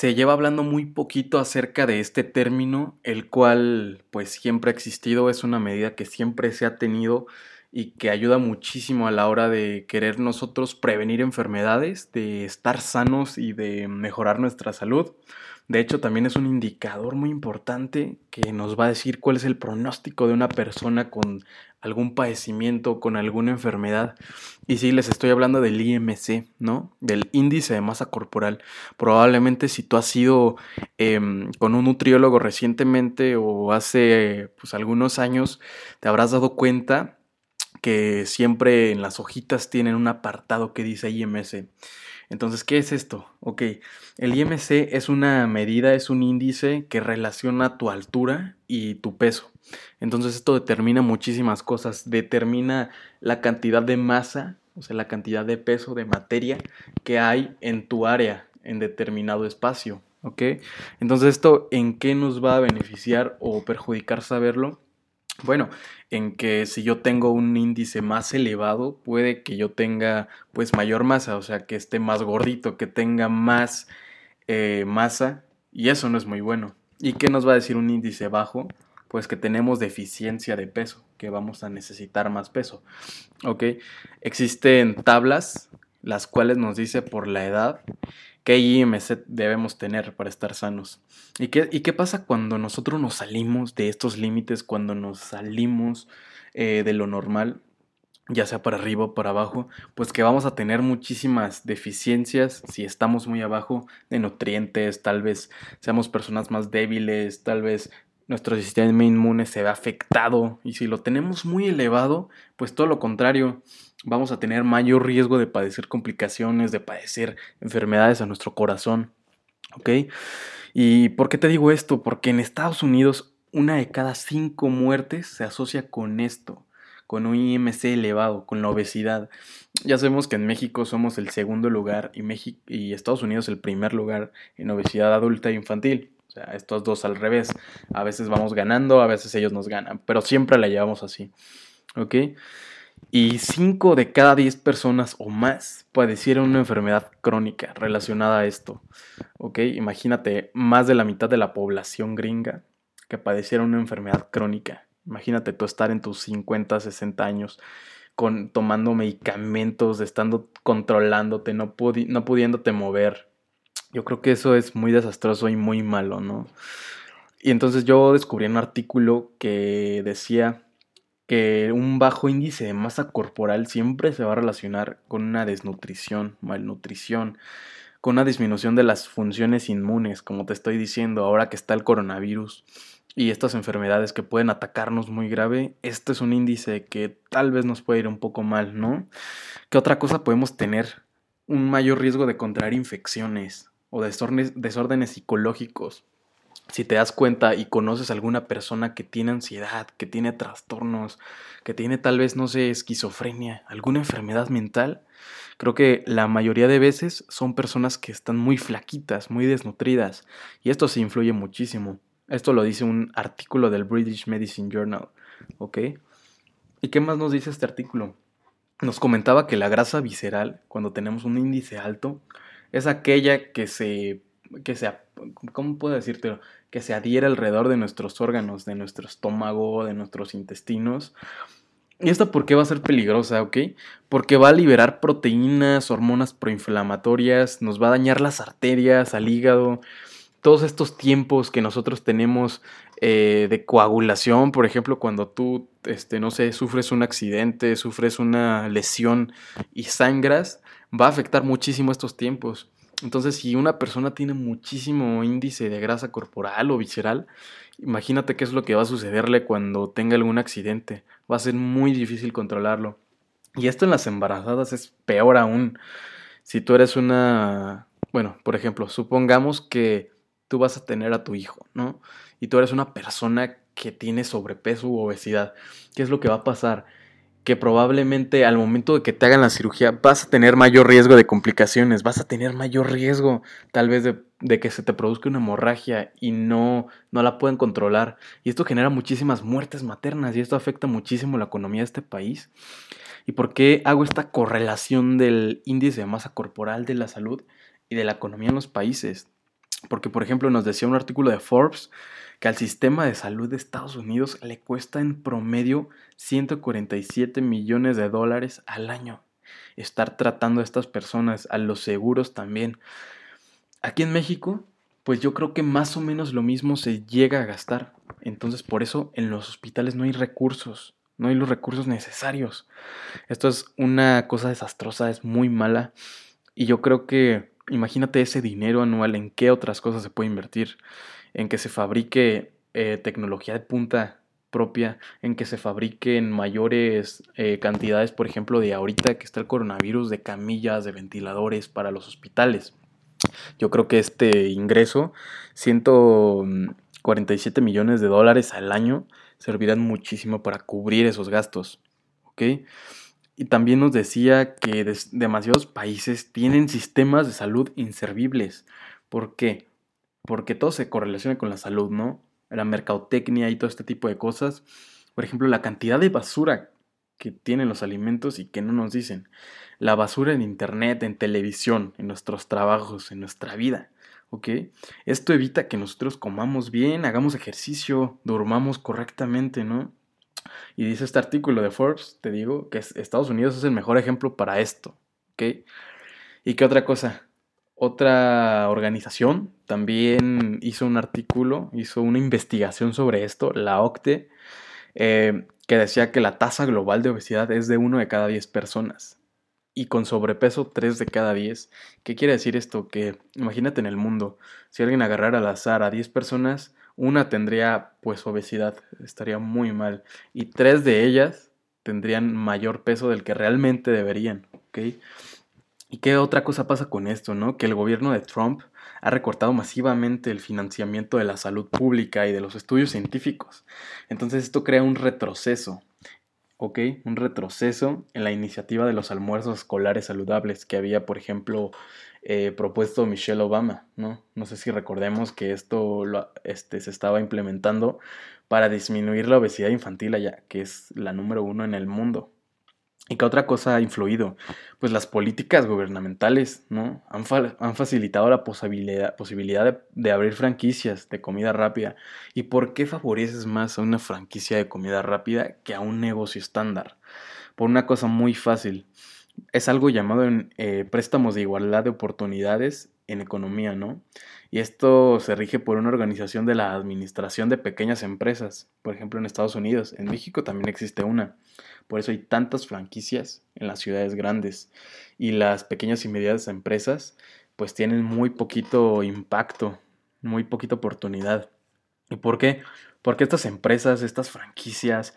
se lleva hablando muy poquito acerca de este término, el cual pues siempre ha existido, es una medida que siempre se ha tenido y que ayuda muchísimo a la hora de querer nosotros prevenir enfermedades, de estar sanos y de mejorar nuestra salud. De hecho, también es un indicador muy importante que nos va a decir cuál es el pronóstico de una persona con algún padecimiento, con alguna enfermedad. Y sí, les estoy hablando del IMC, ¿no? Del índice de masa corporal. Probablemente si tú has ido em, con un nutriólogo recientemente o hace pues, algunos años, te habrás dado cuenta que siempre en las hojitas tienen un apartado que dice IMC. Entonces, ¿qué es esto? Ok, el IMC es una medida, es un índice que relaciona tu altura y tu peso. Entonces, esto determina muchísimas cosas. Determina la cantidad de masa, o sea, la cantidad de peso, de materia que hay en tu área, en determinado espacio. ¿Ok? Entonces, ¿esto en qué nos va a beneficiar o perjudicar saberlo? Bueno, en que si yo tengo un índice más elevado, puede que yo tenga pues mayor masa, o sea, que esté más gordito, que tenga más eh, masa, y eso no es muy bueno. ¿Y qué nos va a decir un índice bajo? Pues que tenemos deficiencia de peso, que vamos a necesitar más peso. ¿Ok? Existen tablas, las cuales nos dice por la edad qué IMC debemos tener para estar sanos. ¿Y qué, ¿Y qué pasa cuando nosotros nos salimos de estos límites, cuando nos salimos eh, de lo normal? ya sea para arriba o para abajo, pues que vamos a tener muchísimas deficiencias si estamos muy abajo de nutrientes, tal vez seamos personas más débiles, tal vez nuestro sistema inmune se ve afectado y si lo tenemos muy elevado, pues todo lo contrario, vamos a tener mayor riesgo de padecer complicaciones, de padecer enfermedades a nuestro corazón. ¿Ok? ¿Y por qué te digo esto? Porque en Estados Unidos una de cada cinco muertes se asocia con esto, con un IMC elevado, con la obesidad. Ya sabemos que en México somos el segundo lugar y, y Estados Unidos el primer lugar en obesidad adulta e infantil. O sea, estos dos al revés. A veces vamos ganando, a veces ellos nos ganan, pero siempre la llevamos así. ¿Ok? Y 5 de cada 10 personas o más padecieron una enfermedad crónica relacionada a esto. ¿Ok? Imagínate más de la mitad de la población gringa que padeciera una enfermedad crónica. Imagínate tú estar en tus 50, 60 años con, tomando medicamentos, estando controlándote, no, no pudiéndote mover, yo creo que eso es muy desastroso y muy malo, ¿no? Y entonces yo descubrí un artículo que decía que un bajo índice de masa corporal siempre se va a relacionar con una desnutrición, malnutrición, con una disminución de las funciones inmunes, como te estoy diciendo, ahora que está el coronavirus y estas enfermedades que pueden atacarnos muy grave, este es un índice que tal vez nos puede ir un poco mal, ¿no? ¿Qué otra cosa podemos tener? Un mayor riesgo de contraer infecciones, o desórdenes, psicológicos. Si te das cuenta y conoces a alguna persona que tiene ansiedad, que tiene trastornos, que tiene tal vez, no sé, esquizofrenia, alguna enfermedad mental, creo que la mayoría de veces son personas que están muy flaquitas, muy desnutridas, y esto se influye muchísimo. Esto lo dice un artículo del British Medicine Journal, ¿ok? ¿Y qué más nos dice este artículo? Nos comentaba que la grasa visceral, cuando tenemos un índice alto, es aquella que se, que se, ¿cómo puedo? Que se adhiere alrededor de nuestros órganos, de nuestro estómago, de nuestros intestinos. ¿Y esto por qué va a ser peligrosa, ok? Porque va a liberar proteínas, hormonas proinflamatorias, nos va a dañar las arterias, al hígado. Todos estos tiempos que nosotros tenemos eh, de coagulación, por ejemplo, cuando tú, este, no sé, sufres un accidente, sufres una lesión y sangras, va a afectar muchísimo estos tiempos. Entonces, si una persona tiene muchísimo índice de grasa corporal o visceral, imagínate qué es lo que va a sucederle cuando tenga algún accidente. Va a ser muy difícil controlarlo. Y esto en las embarazadas es peor aún. Si tú eres una, bueno, por ejemplo, supongamos que tú vas a tener a tu hijo, ¿no? Y tú eres una persona que tiene sobrepeso u obesidad. ¿Qué es lo que va a pasar? Que probablemente al momento de que te hagan la cirugía vas a tener mayor riesgo de complicaciones, vas a tener mayor riesgo tal vez de, que se te produzca una hemorragia y no, no la pueden controlar. Y esto genera muchísimas muertes maternas y esto afecta muchísimo la economía de este país. ¿Y por qué hago esta correlación del índice de masa corporal de la salud y de la economía en los países? Porque, por ejemplo, nos decía un artículo de Forbes que al sistema de salud de Estados Unidos le cuesta en promedio 147 millones de dólares al año estar tratando a estas personas, a los seguros también. Aquí en México, pues yo creo que más o menos lo mismo se llega a gastar. Entonces, por eso en los hospitales no hay recursos, no hay los recursos necesarios. Esto es una cosa desastrosa, es muy mala. Y yo creo que, imagínate ese dinero anual, en qué otras cosas se puede invertir. En que se fabrique eh, tecnología de punta propia, en que se fabriquen mayores eh, cantidades, por ejemplo, de ahorita que está el coronavirus, de camillas, de ventiladores para los hospitales. Yo creo que este ingreso, 147 millones de dólares al año, servirán muchísimo para cubrir esos gastos. ¿Ok? Y también nos decía que demasiados países tienen sistemas de salud inservibles. ¿Por qué? Porque todo se correlaciona con la salud, ¿no? la mercadotecnia y todo este tipo de cosas. Por ejemplo, la cantidad de basura que tienen los alimentos y que no nos dicen. La basura en internet, en televisión, en nuestros trabajos, en nuestra vida. ¿Ok? Esto evita que nosotros comamos bien, hagamos ejercicio, durmamos correctamente, ¿no? Y dice este artículo de Forbes, te digo, que Estados Unidos es el mejor ejemplo para esto. ¿Ok? ¿Y qué otra cosa? Otra organización también hizo un artículo, hizo una investigación sobre esto, la OCTE, eh, que decía que la tasa global de obesidad es de 1 de cada 10 personas y con sobrepeso 3 de cada 10. ¿Qué quiere decir esto? Que imagínate en el mundo, si alguien agarrara al azar a 10 personas, una tendría pues obesidad, estaría muy mal, y 3 de ellas tendrían mayor peso del que realmente deberían, ¿ok? ¿Y qué otra cosa pasa con esto, no? Que el gobierno de Trump ha recortado masivamente el financiamiento de la salud pública y de los estudios científicos. Entonces esto crea un retroceso, ¿ok? Un retroceso en la iniciativa de los almuerzos escolares saludables que había, por ejemplo, eh, propuesto Michelle Obama, ¿no? No sé si recordemos que esto lo, este, se estaba implementando para disminuir la obesidad infantil allá, que es la número uno en el mundo. ¿Y qué otra cosa ha influido? Pues las políticas gubernamentales, ¿no? Han, han facilitado la posibilidad, posibilidad de, abrir franquicias de comida rápida. ¿Y por qué favoreces más a una franquicia de comida rápida que a un negocio estándar? Por una cosa muy fácil. Es algo llamado eh, préstamos de igualdad de oportunidades en economía, ¿no? Y esto se rige por una organización de la Administración de Pequeñas Empresas, por ejemplo en Estados Unidos. En México también existe una. Por eso hay tantas franquicias en las ciudades grandes y las pequeñas y medianas empresas pues tienen muy poquito impacto, muy poquita oportunidad. ¿Y por qué? Porque estas empresas, estas franquicias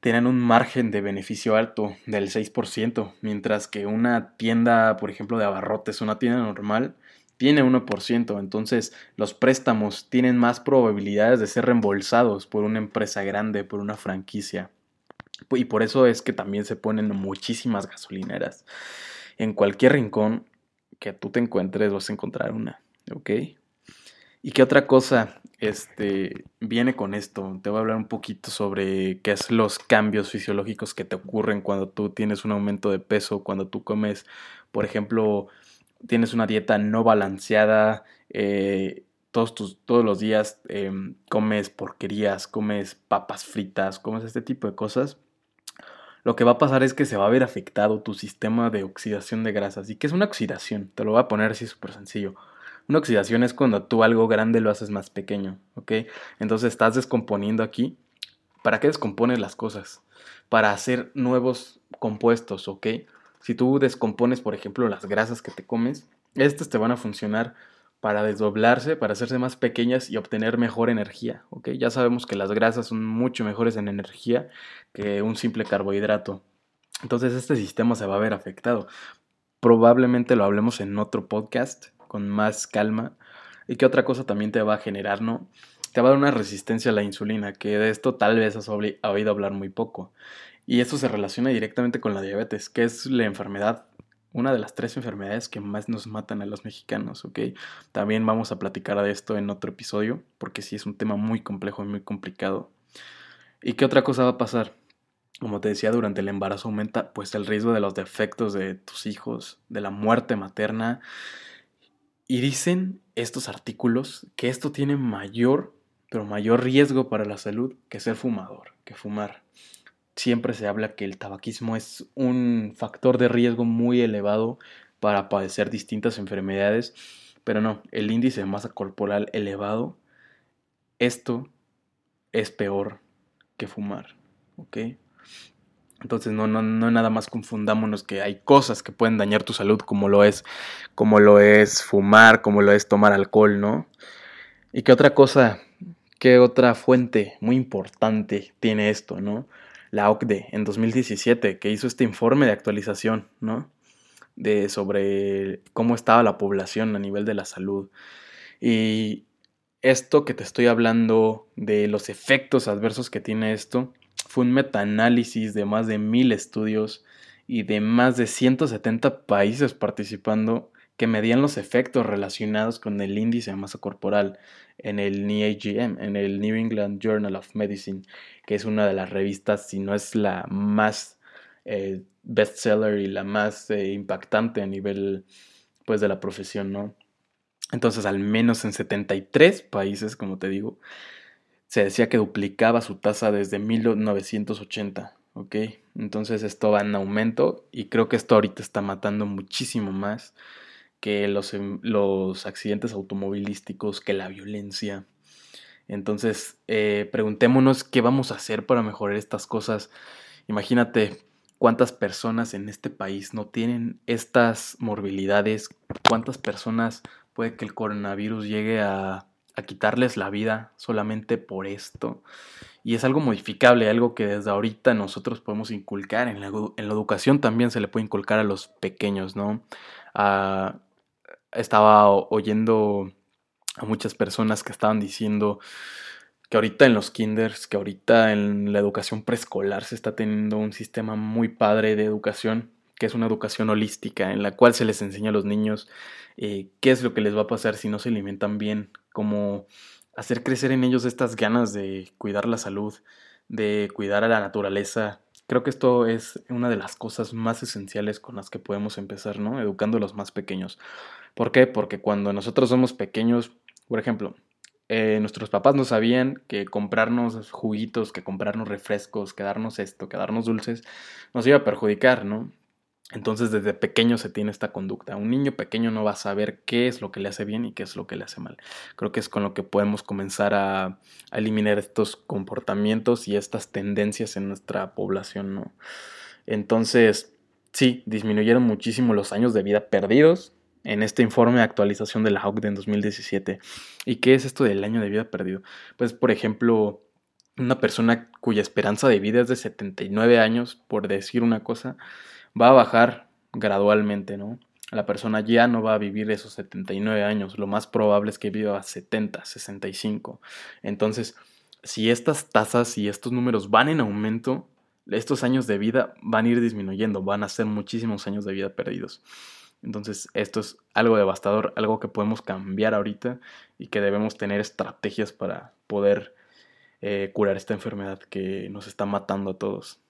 tienen un margen de beneficio alto del 6%, mientras que una tienda, por ejemplo, de abarrotes, una tienda normal, tiene 1%. Entonces, los préstamos tienen más probabilidades de ser reembolsados por una empresa grande, por una franquicia. Y por eso es que también se ponen muchísimas gasolineras. En cualquier rincón que tú te encuentres vas a encontrar una, ¿ok? ¿Y qué otra cosa este, viene con esto? Te voy a hablar un poquito sobre qué es los cambios fisiológicos que te ocurren cuando tú tienes un aumento de peso, cuando tú comes, por ejemplo, tienes una dieta no balanceada, eh, todos, tus, todos los días em, comes porquerías, comes papas fritas, comes este tipo de cosas lo que va a pasar es que se va a ver afectado tu sistema de oxidación de grasas. ¿Y qué es una oxidación? Te lo voy a poner así súper sencillo. Una oxidación es cuando tú algo grande lo haces más pequeño, ¿ok? Entonces estás descomponiendo aquí. ¿Para qué descompones las cosas? Para hacer nuevos compuestos, ¿ok? Si tú descompones, por ejemplo, las grasas que te comes, estas te van a funcionar para desdoblarse, para hacerse más pequeñas y obtener mejor energía. ¿ok? Ya sabemos que las grasas son mucho mejores en energía que un simple carbohidrato. Entonces este sistema se va a ver afectado. Probablemente lo hablemos en otro podcast con más calma. ¿Y qué otra cosa también te va a generar, no? Te va a dar una resistencia a la insulina, que de esto tal vez has oído hablar muy poco. Y esto se relaciona directamente con la diabetes, que es la enfermedad una de las tres enfermedades que más nos matan a los mexicanos, ¿ok? También vamos a platicar de esto en otro episodio, porque sí es un tema muy complejo y muy complicado. ¿Y qué otra cosa va a pasar? Como te decía, durante el embarazo aumenta pues el riesgo de los defectos de tus hijos, de la muerte materna Y dicen estos artículos que esto tiene mayor, pero mayor riesgo para la salud que ser fumador, que fumar. Siempre se habla que el tabaquismo es un factor de riesgo muy elevado para padecer distintas enfermedades, pero no, el índice de masa corporal elevado, esto es peor que fumar, ¿ok? Entonces no, no, no nada más confundámonos que hay cosas que pueden dañar tu salud como lo es, como lo es fumar, como lo es tomar alcohol, ¿no? Y qué otra cosa, qué otra fuente muy importante tiene esto, ¿no? La OCDE en 2017 que hizo este informe de actualización, ¿no? De sobre cómo estaba la población a nivel de la salud. Y esto que te estoy hablando de los efectos adversos que tiene esto, fue un metaanálisis de más de mil estudios y de más de 170 países participando que medían los efectos relacionados con el índice de masa corporal en el NEAGM, en el New England Journal of Medicine, que es una de las revistas, si no es la más eh, bestseller y la más eh, impactante a nivel pues de la profesión, ¿no? Entonces, al menos en 73 países, como te digo, se decía que duplicaba su tasa desde 1980, ¿ok? Entonces esto va en aumento y creo que esto ahorita está matando muchísimo más que los, em, los accidentes automovilísticos, que la violencia. Entonces, eh, preguntémonos qué vamos a hacer para mejorar estas cosas. Imagínate cuántas personas en este país no tienen estas morbilidades, cuántas personas puede que el coronavirus llegue a a quitarles la vida solamente por esto. Y es algo modificable, algo que desde ahorita nosotros podemos inculcar. En la, educación también se le puede inculcar a los pequeños, ¿no? Estaba oyendo a muchas personas que estaban diciendo que ahorita en los kinders, que ahorita en la educación preescolar se está teniendo un sistema muy padre de educación, que es una educación holística, en la cual se les enseña a los niños eh, qué es lo que les va a pasar si no se alimentan bien, como hacer crecer en ellos estas ganas de cuidar la salud, de cuidar a la naturaleza. Creo que esto es una de las cosas más esenciales con las que podemos empezar, ¿no? Educando a los más pequeños. ¿Por qué? Porque cuando nosotros somos pequeños, por ejemplo, eh, nuestros papás no sabían que comprarnos juguitos, que comprarnos refrescos, que darnos esto, que darnos dulces, nos iba a perjudicar, ¿no? Entonces desde pequeño se tiene esta conducta. Un niño pequeño no va a saber qué es lo que le hace bien y qué es lo que le hace mal. Creo que es con lo que podemos comenzar a, eliminar estos comportamientos y estas tendencias en nuestra población, ¿no? Entonces, sí, disminuyeron muchísimo los años de vida perdidos en este informe de actualización de la OCDE en 2017. ¿Y qué es esto del año de vida perdido? Pues, por ejemplo, una persona cuya esperanza de vida es de 79 años, por decir una cosa, va a bajar gradualmente, ¿no? La persona ya no va a vivir esos 79 años, lo más probable es que viva 70, 65. Entonces, si estas tasas y estos números van en aumento, estos años de vida van a ir disminuyendo, van a ser muchísimos años de vida perdidos. Entonces, esto es algo devastador, algo que podemos cambiar ahorita y que debemos tener estrategias para poder eh, curar esta enfermedad que nos está matando a todos.